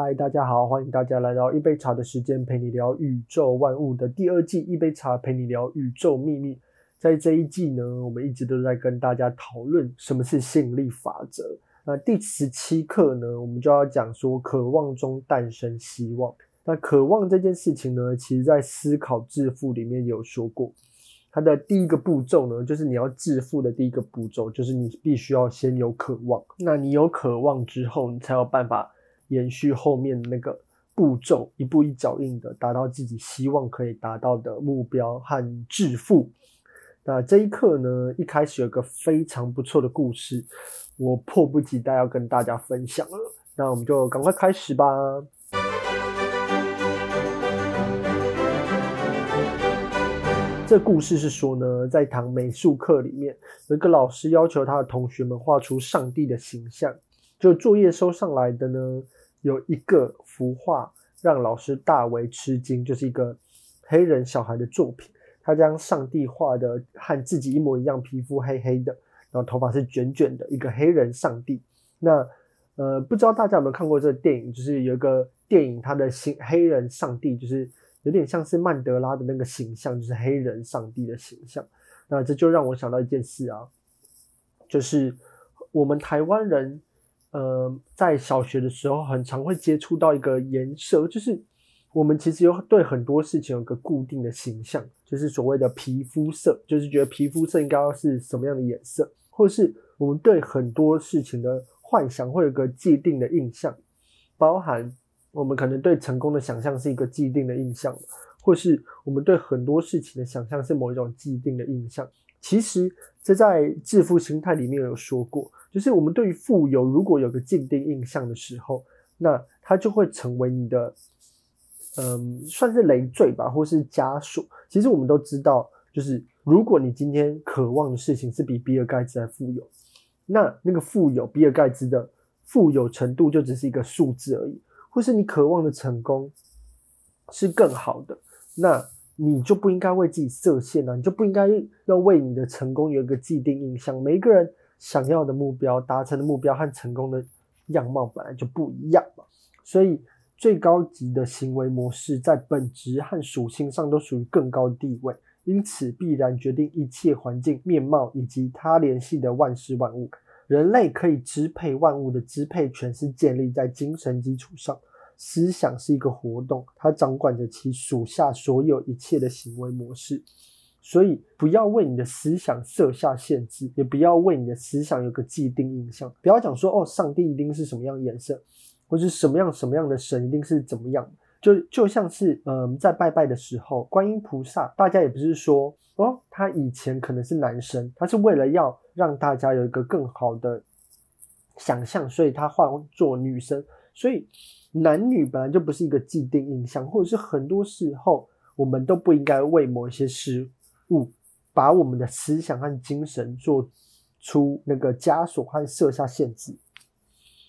嗨，大家好，欢迎大家来到一杯茶的时间，陪你聊宇宙万物的第二季。一杯茶陪你聊宇宙秘密。在这一季呢，我们一直都在跟大家讨论什么是吸引力法则。那第十七课呢，我们就要讲说，渴望中诞生希望。那渴望这件事情呢，其实在思考致富里面有说过，它的第一个步骤呢，就是你要致富的第一个步骤，就是你必须要先有渴望。那你有渴望之后，你才有办法。延续后面那个步骤，一步一脚印的达到自己希望可以达到的目标和致富。那这一课呢，一开始有个非常不错的故事，我迫不及待要跟大家分享了。那我们就赶快开始吧。这故事是说呢，在一堂美术课里面，有一个老师要求他的同学们画出上帝的形象，就作业收上来的呢。有一个幅画让老师大为吃惊，就是一个黑人小孩的作品。他将上帝画的和自己一模一样，皮肤黑黑的，然后头发是卷卷的，一个黑人上帝。那呃，不知道大家有没有看过这个电影？就是有一个电影，他的形黑人上帝就是有点像是曼德拉的那个形象，就是黑人上帝的形象。那这就让我想到一件事啊，就是我们台湾人。呃，在小学的时候，很常会接触到一个颜色，就是我们其实有对很多事情有个固定的形象，就是所谓的皮肤色，就是觉得皮肤色应该要是什么样的颜色，或是我们对很多事情的幻想会有个既定的印象，包含我们可能对成功的想象是一个既定的印象，或是我们对很多事情的想象是某一种既定的印象。其实这在致富心态里面有说过。就是我们对于富有，如果有个既定印象的时候，那它就会成为你的，嗯，算是累赘吧，或是枷锁。其实我们都知道，就是如果你今天渴望的事情是比比尔盖茨还富有，那那个富有，比尔盖茨的富有程度就只是一个数字而已。或是你渴望的成功是更好的，那你就不应该为自己设限啊，你就不应该要为你的成功有一个既定印象。每一个人。想要的目标、达成的目标和成功的样貌本来就不一样嘛，所以最高级的行为模式在本质和属性上都属于更高地位，因此必然决定一切环境面貌以及它联系的万事万物。人类可以支配万物的支配权是建立在精神基础上，思想是一个活动，它掌管着其属下所有一切的行为模式。所以，不要为你的思想设下限制，也不要为你的思想有个既定印象。不要讲说哦，上帝一定是什么样颜色，或是什么样什么样的神一定是怎么样。就就像是嗯，在拜拜的时候，观音菩萨，大家也不是说哦，他以前可能是男生，他是为了要让大家有一个更好的想象，所以他换做女生。所以，男女本来就不是一个既定印象，或者是很多时候，我们都不应该为某一些事。物把我们的思想和精神做出那个枷锁和设下限制。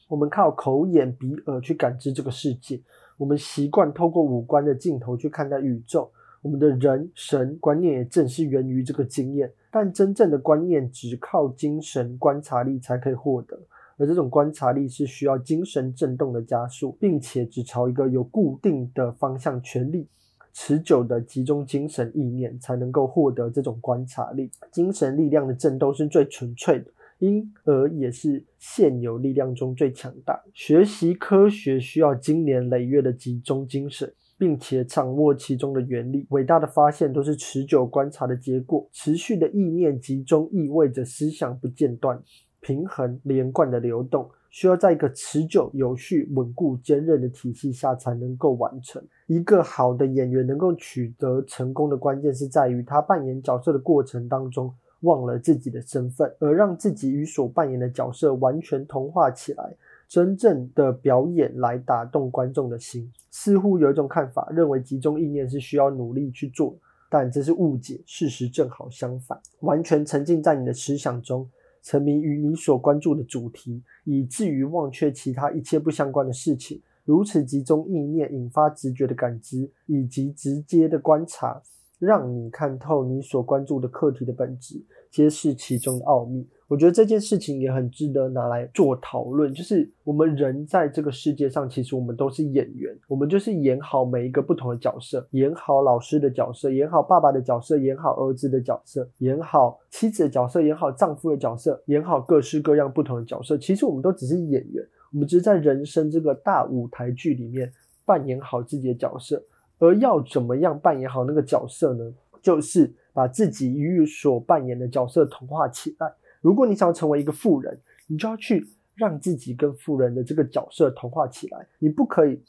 我们靠口、眼、鼻、耳去感知这个世界。我们习惯透过五官的镜头去看待宇宙。我们的人神观念也正是源于这个经验。但真正的观念只靠精神观察力才可以获得，而这种观察力是需要精神震动的加速，并且只朝一个有固定的方向全力。持久的集中精神意念，才能够获得这种观察力。精神力量的震动是最纯粹的，因而也是现有力量中最强大。学习科学需要经年累月的集中精神，并且掌握其中的原理。伟大的发现都是持久观察的结果。持续的意念集中意味着思想不间断、平衡、连贯的流动。需要在一个持久、有序、稳固、坚韧的体系下才能够完成。一个好的演员能够取得成功的关键是在于他扮演角色的过程当中忘了自己的身份，而让自己与所扮演的角色完全同化起来，真正的表演来打动观众的心。似乎有一种看法认为集中意念是需要努力去做，但这是误解。事实正好相反，完全沉浸在你的思想中。沉迷于你所关注的主题，以至于忘却其他一切不相关的事情。如此集中意念，引发直觉的感知，以及直接的观察，让你看透你所关注的课题的本质，揭示其中的奥秘。我觉得这件事情也很值得拿来做讨论。就是我们人在这个世界上，其实我们都是演员，我们就是演好每一个不同的角色，演好老师的角色，演好爸爸的角色，演好儿子的角色，演好妻子的角色，演好丈夫的角色，演好各式各样不同的角色。其实我们都只是演员，我们只是在人生这个大舞台剧里面扮演好自己的角色。而要怎么样扮演好那个角色呢？就是把自己与所扮演的角色同化起来。如果你想要成为一个富人，你就要去让自己跟富人的这个角色同化起来。你不可以，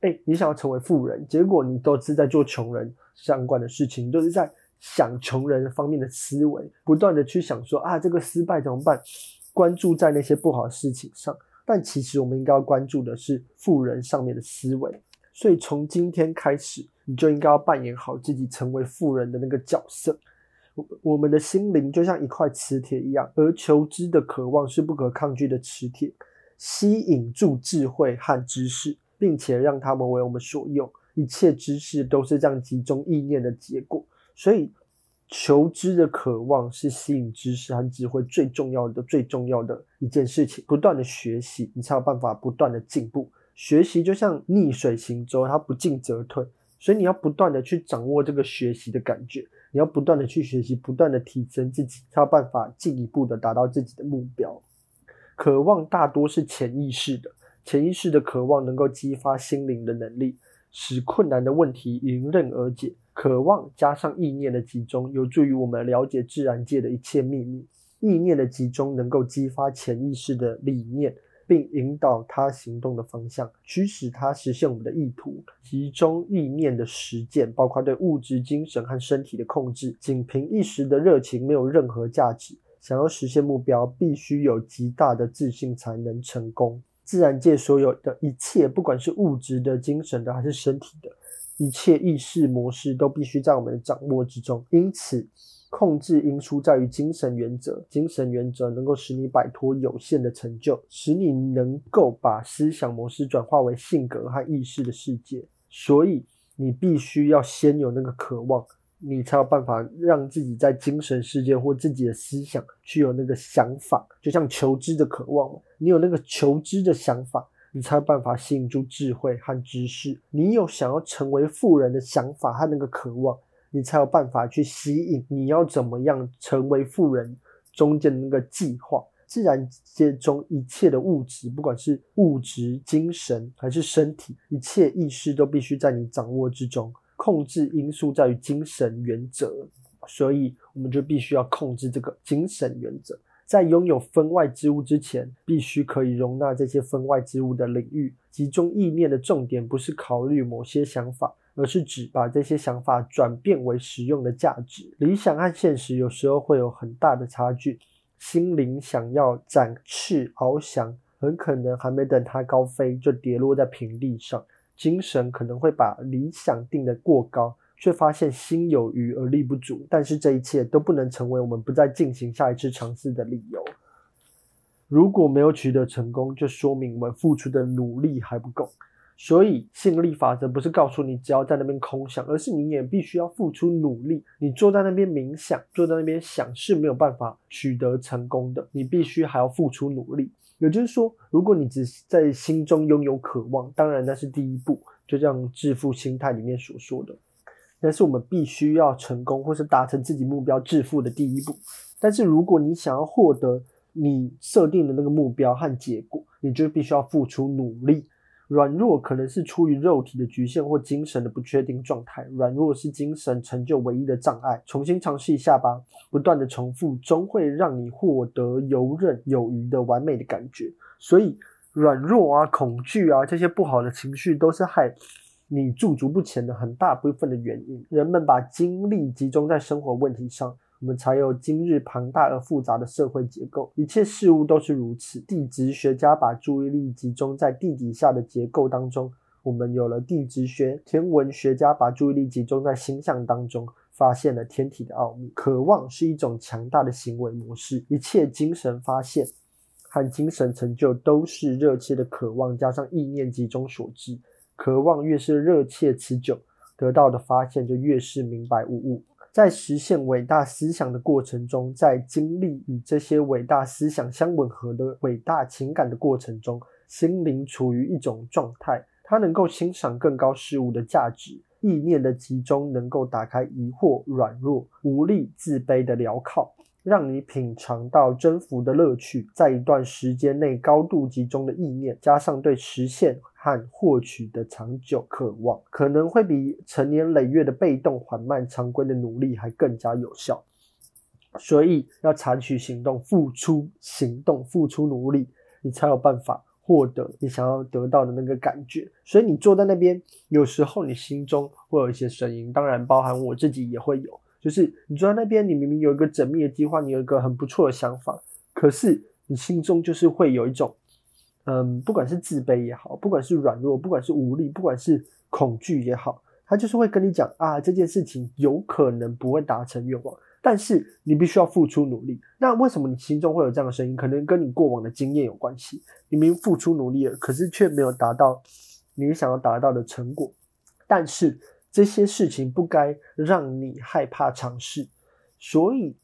哎，你想要成为富人，结果你都是在做穷人相关的事情，都是在想穷人方面的思维，不断的去想说啊，这个失败怎么办？关注在那些不好的事情上，但其实我们应该要关注的是富人上面的思维。所以从今天开始，你就应该要扮演好自己成为富人的那个角色。我们的心灵就像一块磁铁一样，而求知的渴望是不可抗拒的磁铁，吸引住智慧和知识，并且让他们为我们所用。一切知识都是这样集中意念的结果。所以，求知的渴望是吸引知识和智慧最重要的、最重要的一件事情。不断的学习，你才有办法不断的进步。学习就像逆水行舟，它不进则退。所以你要不断的去掌握这个学习的感觉，你要不断的去学习，不断的提升自己，才有办法进一步的达到自己的目标。渴望大多是潜意识的，潜意识的渴望能够激发心灵的能力，使困难的问题迎刃而解。渴望加上意念的集中，有助于我们了解自然界的一切秘密。意念的集中能够激发潜意识的理念。并引导他行动的方向，驱使他实现我们的意图。集中意念的实践，包括对物质、精神和身体的控制。仅凭一时的热情没有任何价值。想要实现目标，必须有极大的自信才能成功。自然界所有的一切，不管是物质的、精神的还是身体的，一切意识模式都必须在我们的掌握之中。因此，控制因素在于精神原则，精神原则能够使你摆脱有限的成就，使你能够把思想模式转化为性格和意识的世界。所以，你必须要先有那个渴望，你才有办法让自己在精神世界或自己的思想去有那个想法，就像求知的渴望。你有那个求知的想法，你才有办法吸引住智慧和知识。你有想要成为富人的想法和那个渴望。你才有办法去吸引你要怎么样成为富人中间的那个计划。自然界中一切的物质，不管是物质、精神还是身体，一切意识都必须在你掌握之中。控制因素在于精神原则，所以我们就必须要控制这个精神原则。在拥有分外之物之前，必须可以容纳这些分外之物的领域。集中意念的重点不是考虑某些想法。而是指把这些想法转变为实用的价值。理想和现实有时候会有很大的差距。心灵想要展翅翱翔，很可能还没等它高飞，就跌落在平地上。精神可能会把理想定得过高，却发现心有余而力不足。但是这一切都不能成为我们不再进行下一次尝试的理由。如果没有取得成功，就说明我们付出的努力还不够。所以，吸引力法则不是告诉你只要在那边空想，而是你也必须要付出努力。你坐在那边冥想，坐在那边想是没有办法取得成功的。你必须还要付出努力。也就是说，如果你只是在心中拥有渴望，当然那是第一步，就像致富心态里面所说的。但是我们必须要成功，或是达成自己目标致富的第一步。但是如果你想要获得你设定的那个目标和结果，你就必须要付出努力。软弱可能是出于肉体的局限或精神的不确定状态。软弱是精神成就唯一的障碍。重新尝试一下吧，不断的重复，终会让你获得游刃有余的完美的感觉。所以，软弱啊、恐惧啊这些不好的情绪，都是害你驻足不前的很大部分的原因。人们把精力集中在生活问题上。我们才有今日庞大而复杂的社会结构，一切事物都是如此。地质学家把注意力集中在地底下的结构当中，我们有了地质学；天文学家把注意力集中在星象当中，发现了天体的奥秘。渴望是一种强大的行为模式，一切精神发现和精神成就都是热切的渴望加上意念集中所致。渴望越是热切持久，得到的发现就越是明白无误。在实现伟大思想的过程中，在经历与这些伟大思想相吻合的伟大情感的过程中，心灵处于一种状态，它能够欣赏更高事物的价值。意念的集中能够打开疑惑、软弱、无力、自卑的镣铐，让你品尝到征服的乐趣。在一段时间内高度集中的意念，加上对实现和获取的长久渴望，可能会比成年累月的被动、缓慢、常规的努力还更加有效。所以要采取行动，付出行动，付出努力，你才有办法。获得你想要得到的那个感觉，所以你坐在那边，有时候你心中会有一些声音，当然包含我自己也会有。就是你坐在那边，你明明有一个缜密的计划，你有一个很不错的想法，可是你心中就是会有一种，嗯，不管是自卑也好，不管是软弱，不管是无力，不管是恐惧也好，他就是会跟你讲啊，这件事情有可能不会达成愿望。但是你必须要付出努力。那为什么你心中会有这样的声音？可能跟你过往的经验有关系。你明明付出努力了，可是却没有达到你想要达到的成果。但是这些事情不该让你害怕尝试。所以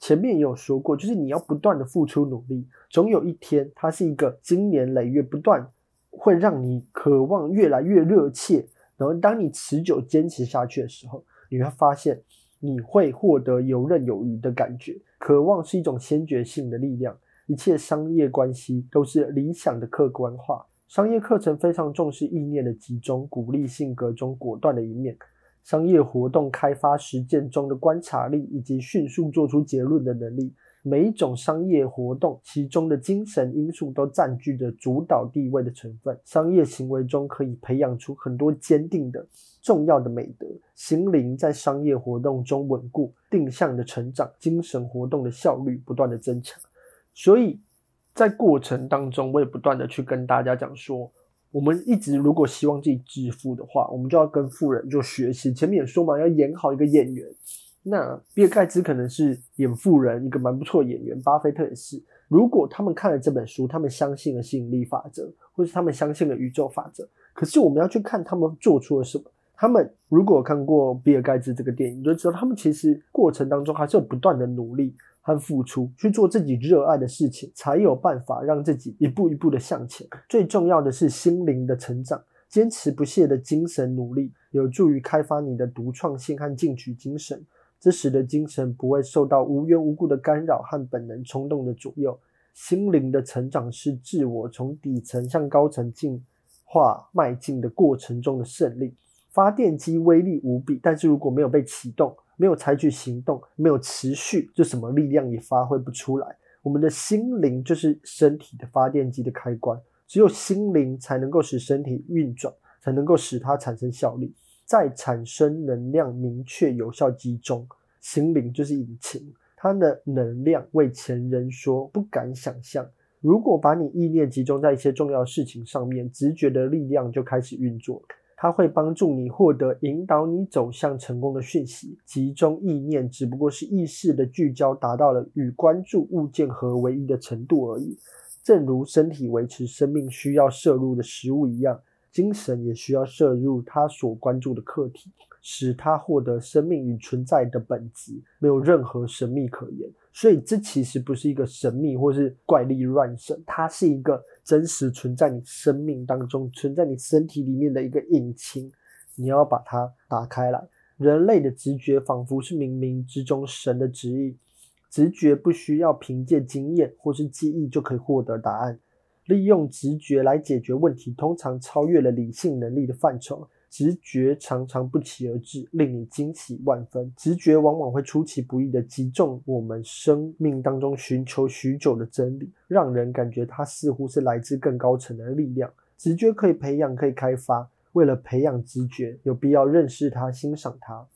前面也有说过，就是你要不断的付出努力，总有一天它是一个经年累月不断会让你渴望越来越热切。然后当你持久坚持下去的时候，你会发现。你会获得游刃有余的感觉。渴望是一种先觉性的力量。一切商业关系都是理想的客观化。商业课程非常重视意念的集中，鼓励性格中果断的一面。商业活动开发实践中的观察力以及迅速做出结论的能力。每一种商业活动，其中的精神因素都占据着主导地位的成分。商业行为中可以培养出很多坚定的、重要的美德。心灵在商业活动中稳固、定向的成长，精神活动的效率不断的增强。所以在过程当中，我也不断的去跟大家讲说，我们一直如果希望自己致富的话，我们就要跟富人做学习。前面也说嘛，要演好一个演员。那比尔盖茨可能是演富人，一个蛮不错的演员。巴菲特也是。如果他们看了这本书，他们相信了吸引力法则，或是他们相信了宇宙法则。可是我们要去看他们做出了什么。他们如果看过比尔盖茨这个电影，你就知道他们其实过程当中还是有不断的努力和付出，去做自己热爱的事情，才有办法让自己一步一步的向前。最重要的是心灵的成长，坚持不懈的精神努力，有助于开发你的独创性和进取精神。这使得精神不会受到无缘无故的干扰和本能冲动的左右。心灵的成长是自我从底层向高层进化迈进的过程中的胜利。发电机威力无比，但是如果没有被启动，没有采取行动，没有持续，就什么力量也发挥不出来。我们的心灵就是身体的发电机的开关，只有心灵才能够使身体运转，才能够使它产生效力。再产生能量，明确有效集中，心灵就是引擎，它的能量为前人说不敢想象。如果把你意念集中在一些重要事情上面，直觉的力量就开始运作，它会帮助你获得引导你走向成功的讯息。集中意念只不过是意识的聚焦达到了与关注物件合为一的程度而已，正如身体维持生命需要摄入的食物一样。精神也需要摄入它所关注的课题，使他获得生命与存在的本质，没有任何神秘可言。所以这其实不是一个神秘或是怪力乱神，它是一个真实存在你生命当中、存在你身体里面的一个引擎。你要把它打开来。人类的直觉仿佛是冥冥之中神的旨意，直觉不需要凭借经验或是记忆就可以获得答案。利用直觉来解决问题，通常超越了理性能力的范畴。直觉常常不期而至，令你惊喜万分。直觉往往会出其不意地击中我们生命当中寻求许久的真理，让人感觉它似乎是来自更高层的力量。直觉可以培养，可以开发。为了培养直觉，有必要认识它、欣赏它。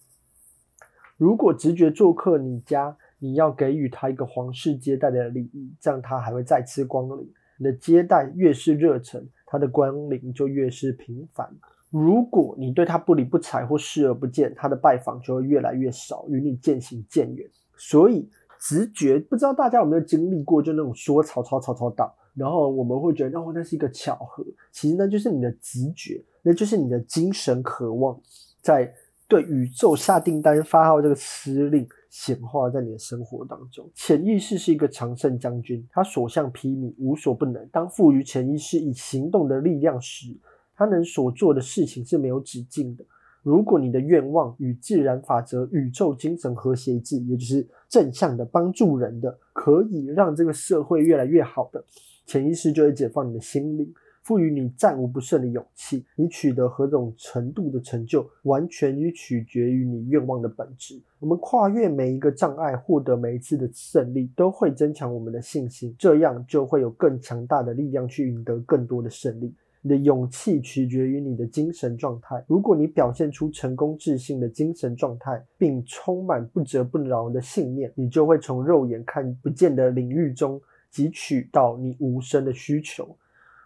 如果直觉做客你家，你要给予他一个皇室接待的礼仪，这样他还会再次光临。你的接待越是热忱，他的光临就越是频繁。如果你对他不理不睬或视而不见，他的拜访就会越来越少，与你渐行渐远。所以直觉，不知道大家有没有经历过，就那种说曹操，曹操到，然后我们会觉得哦，那是一个巧合。其实那就是你的直觉，那就是你的精神渴望，在对宇宙下订单发号这个司令显化在你的生活当中。潜意识是一个常胜将军，他所向披靡，无所不能。当赋予潜意识以行动的力量时，他能所做的事情是没有止境的。如果你的愿望与自然法则、宇宙精神和谐一致，也就是正向的、帮助人的，可以让这个社会越来越好的，潜意识就会解放你的心灵。赋予你战无不胜的勇气，你取得何种程度的成就，完全与取决于你愿望的本质。我们跨越每一个障碍，获得每一次的胜利，都会增强我们的信心，这样就会有更强大的力量去赢得更多的胜利。你的勇气取决于你的精神状态。如果你表现出成功自信的精神状态，并充满不折不挠的信念，你就会从肉眼看不见的领域中汲取到你无声的需求。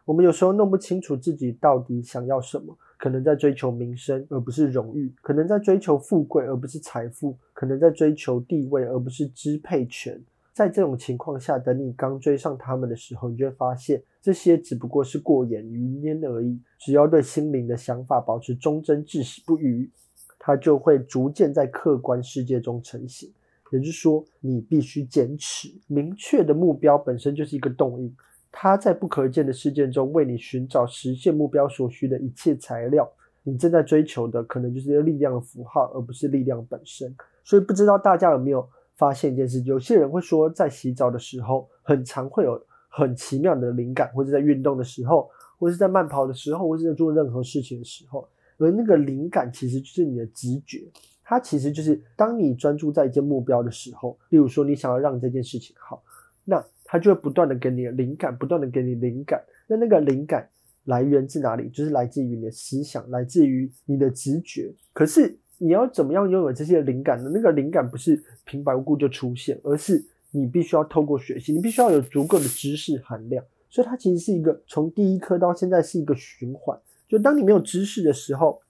我们有时候弄不清楚自己到底想要什么，可能在追求名声而不是荣誉，可能在追求富贵而不是财富，可能在追求地位而不是支配权。在这种情况下，等你刚追上他们的时候，你就会发现这些只不过是过眼云烟而已。只要对心灵的想法保持忠贞，至死不渝，它就会逐渐在客观世界中成型。也就是说，你必须坚持。明确的目标本身就是一个动因。他在不可见的事件中为你寻找实现目标所需的一切材料。你正在追求的可能就是一个力量的符号，而不是力量本身。所以不知道大家有没有发现一件事？有些人会说，在洗澡的时候，很常会有很奇妙的灵感，或者在运动的时候，或者在慢跑的时候，或者在做任何事情的时候。而那个灵感其实就是你的直觉，它其实就是当你专注在一件目标的时候，例如说你想要让这件事情好，那。它就会不断的给你灵感，不断的给你灵感。那那个灵感来源自哪里？就是来自于你的思想，来自于你的直觉。可是你要怎么样拥有这些灵感呢？那个灵感不是平白无故就出现，而是你必须要透过学习，你必须要有足够的知识含量。所以它其实是一个从第一课到现在是一个循环。就当你没有知识的时候，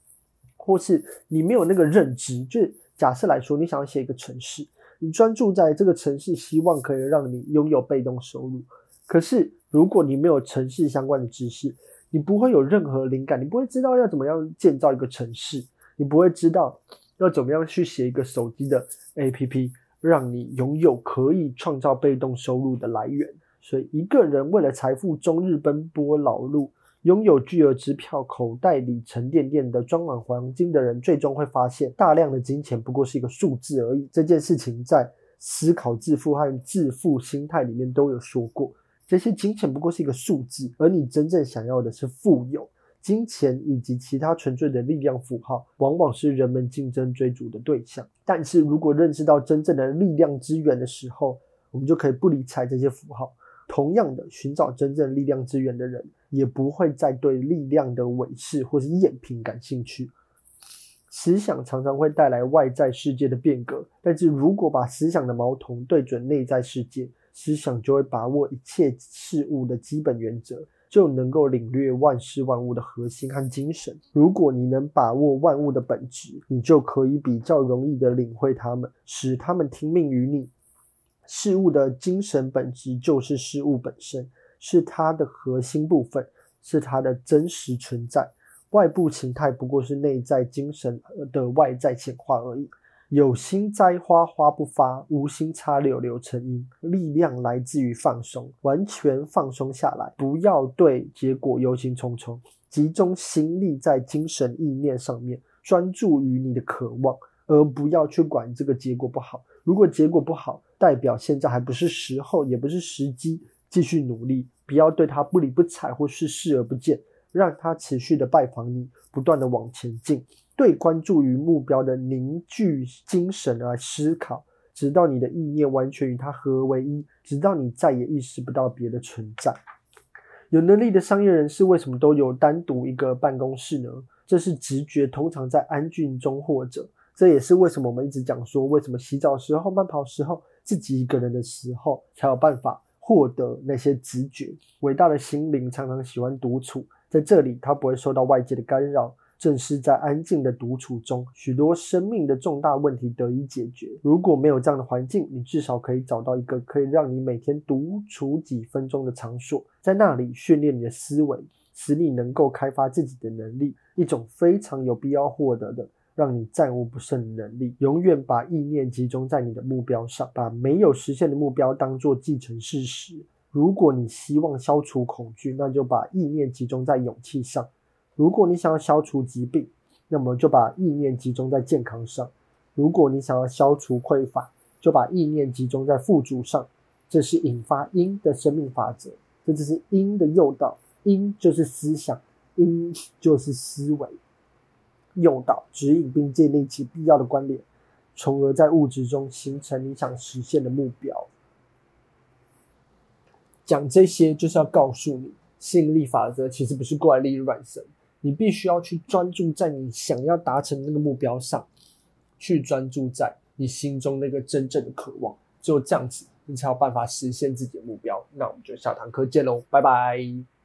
或是你没有那个认知，就是假设来说，你想要写一个城市。你专注在这个城市，希望可以让你拥有被动收入。可是，如果你没有城市相关的知识，你不会有任何灵感，你不会知道要怎么样建造一个城市，你不会知道要怎么样去写一个手机的 APP，让你拥有可以创造被动收入的来源。所以，一个人为了财富终日奔波劳碌。拥有巨额支票，口袋里沉甸甸的装满黄金的人，最终会发现，大量的金钱不过是一个数字而已。这件事情在《思考致富》和《致富心态》里面都有说过，这些金钱不过是一个数字，而你真正想要的是富有。金钱以及其他纯粹的力量符号，往往是人们竞争追逐的对象。但是如果认识到真正的力量之源的时候，我们就可以不理睬这些符号。同样的，寻找真正力量之源的人，也不会再对力量的伪饰或是赝品感兴趣。思想常常会带来外在世界的变革，但是如果把思想的矛头对准内在世界，思想就会把握一切事物的基本原则，就能够领略万事万物的核心和精神。如果你能把握万物的本质，你就可以比较容易地领会它们，使它们听命于你。事物的精神本质就是事物本身，是它的核心部分，是它的真实存在。外部形态不过是内在精神的外在显化而已。有心栽花花不发，无心插柳柳成荫。力量来自于放松，完全放松下来，不要对结果忧心忡忡，集中心力在精神意念上面，专注于你的渴望，而不要去管这个结果不好。如果结果不好，代表现在还不是时候，也不是时机，继续努力，不要对他不理不睬或是视而不见，让他持续的拜访你，不断的往前进，对关注于目标的凝聚精神来思考，直到你的意念完全与它合为一，直到你再也意识不到别的存在。有能力的商业人士为什么都有单独一个办公室呢？这是直觉，通常在安静中或者。这也是为什么我们一直讲说，为什么洗澡时候、慢跑时候、自己一个人的时候，才有办法获得那些直觉。伟大的心灵常常喜欢独处，在这里他不会受到外界的干扰。正是在安静的独处中，许多生命的重大问题得以解决。如果没有这样的环境，你至少可以找到一个可以让你每天独处几分钟的场所，在那里训练你的思维，使你能够开发自己的能力，一种非常有必要获得的。让你战无不胜的能力。永远把意念集中在你的目标上，把没有实现的目标当作既成事实。如果你希望消除恐惧，那就把意念集中在勇气上；如果你想要消除疾病，那么就把意念集中在健康上；如果你想要消除匮乏，就把意念集中在富足上。这是引发因的生命法则，这就是因的诱导。因就是思想，因就是思维。诱导、指引并建立起必要的关联，从而在物质中形成你想实现的目标。讲这些就是要告诉你，吸引力法则其实不是怪力乱神，你必须要去专注在你想要达成的那个目标上，去专注在你心中那个真正的渴望，只有这样子，你才有办法实现自己的目标。那我们就下堂课见喽，拜拜。